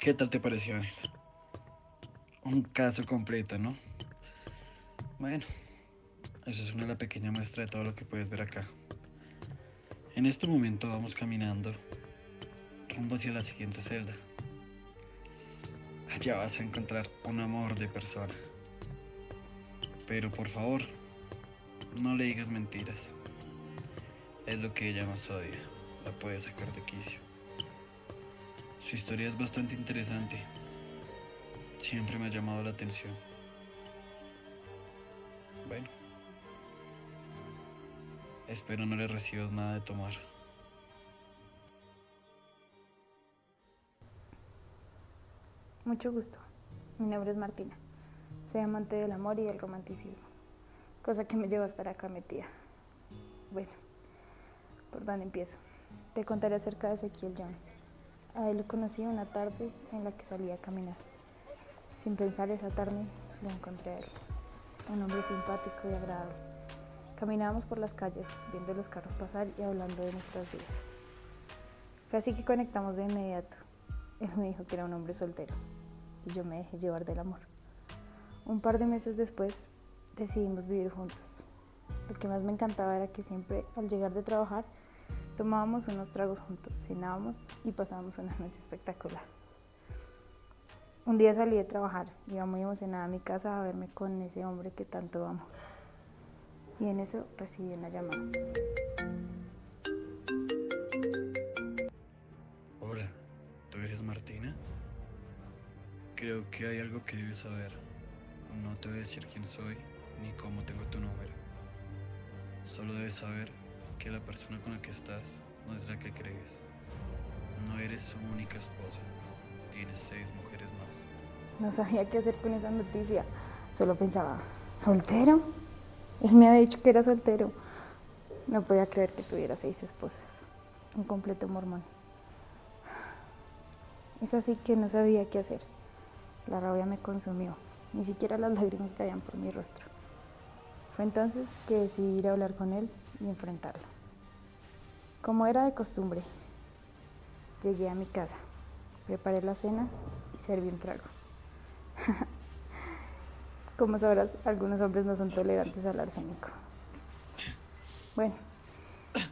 ¿Qué tal te pareció, Ángel? Un caso completo, ¿no? Bueno, eso es una pequeña muestra de todo lo que puedes ver acá. En este momento vamos caminando rumbo hacia la siguiente celda. Allá vas a encontrar un amor de persona. Pero por favor, no le digas mentiras. Es lo que ella más odia. La puede sacar de quicio. Su historia es bastante interesante. Siempre me ha llamado la atención. Bueno. Espero no le recibas nada de tomar. Mucho gusto. Mi nombre es Martina. Soy amante del amor y del romanticismo, cosa que me lleva a estar acá metida. Bueno, ¿por dónde empiezo? Te contaré acerca de Ezequiel John. A él lo conocí una tarde en la que salí a caminar. Sin pensar esa tarde, lo encontré a él. Un hombre simpático y agradable. Caminábamos por las calles, viendo los carros pasar y hablando de nuestras vidas. Fue así que conectamos de inmediato. Él me dijo que era un hombre soltero y yo me dejé llevar del amor. Un par de meses después decidimos vivir juntos. Lo que más me encantaba era que siempre al llegar de trabajar tomábamos unos tragos juntos, cenábamos y pasábamos una noche espectacular. Un día salí de trabajar, iba muy emocionada a mi casa a verme con ese hombre que tanto amo. Y en eso recibí una llamada. Hola, ¿tú eres Martina? Creo que hay algo que debes saber. No te voy a decir quién soy ni cómo tengo tu número. Solo debes saber que la persona con la que estás no es la que crees. No eres su única esposa. Tienes seis mujeres más. No sabía qué hacer con esa noticia. Solo pensaba, ¿soltero? Él me había dicho que era soltero. No podía creer que tuviera seis esposas. Un completo mormón. Es así que no sabía qué hacer. La rabia me consumió. Ni siquiera las lágrimas caían por mi rostro. Fue entonces que decidí ir a hablar con él y enfrentarlo. Como era de costumbre, llegué a mi casa, preparé la cena y serví un trago. Como sabrás, algunos hombres no son tolerantes al arsénico. Bueno,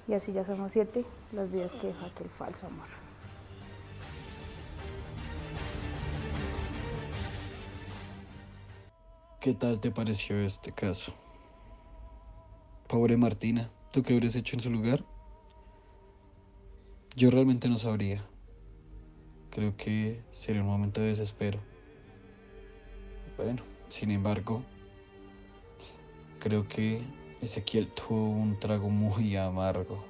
y así ya somos siete las vidas que dejó aquel falso amor. ¿Qué tal te pareció este caso? Pobre Martina, ¿tú qué hubieras hecho en su lugar? Yo realmente no sabría. Creo que sería un momento de desespero. Bueno, sin embargo, creo que Ezequiel tuvo un trago muy amargo.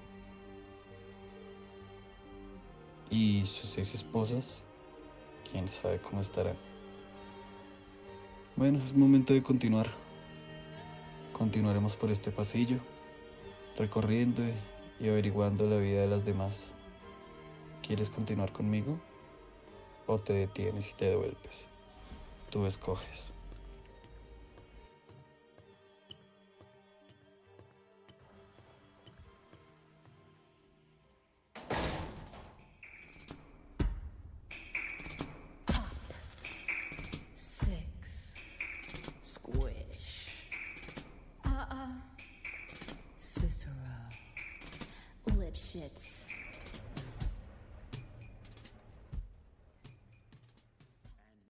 Y sus seis esposas, quién sabe cómo estarán. Bueno, es momento de continuar. Continuaremos por este pasillo, recorriendo y averiguando la vida de las demás. ¿Quieres continuar conmigo? ¿O te detienes y te devuelves? Tú escoges. Shit. shits.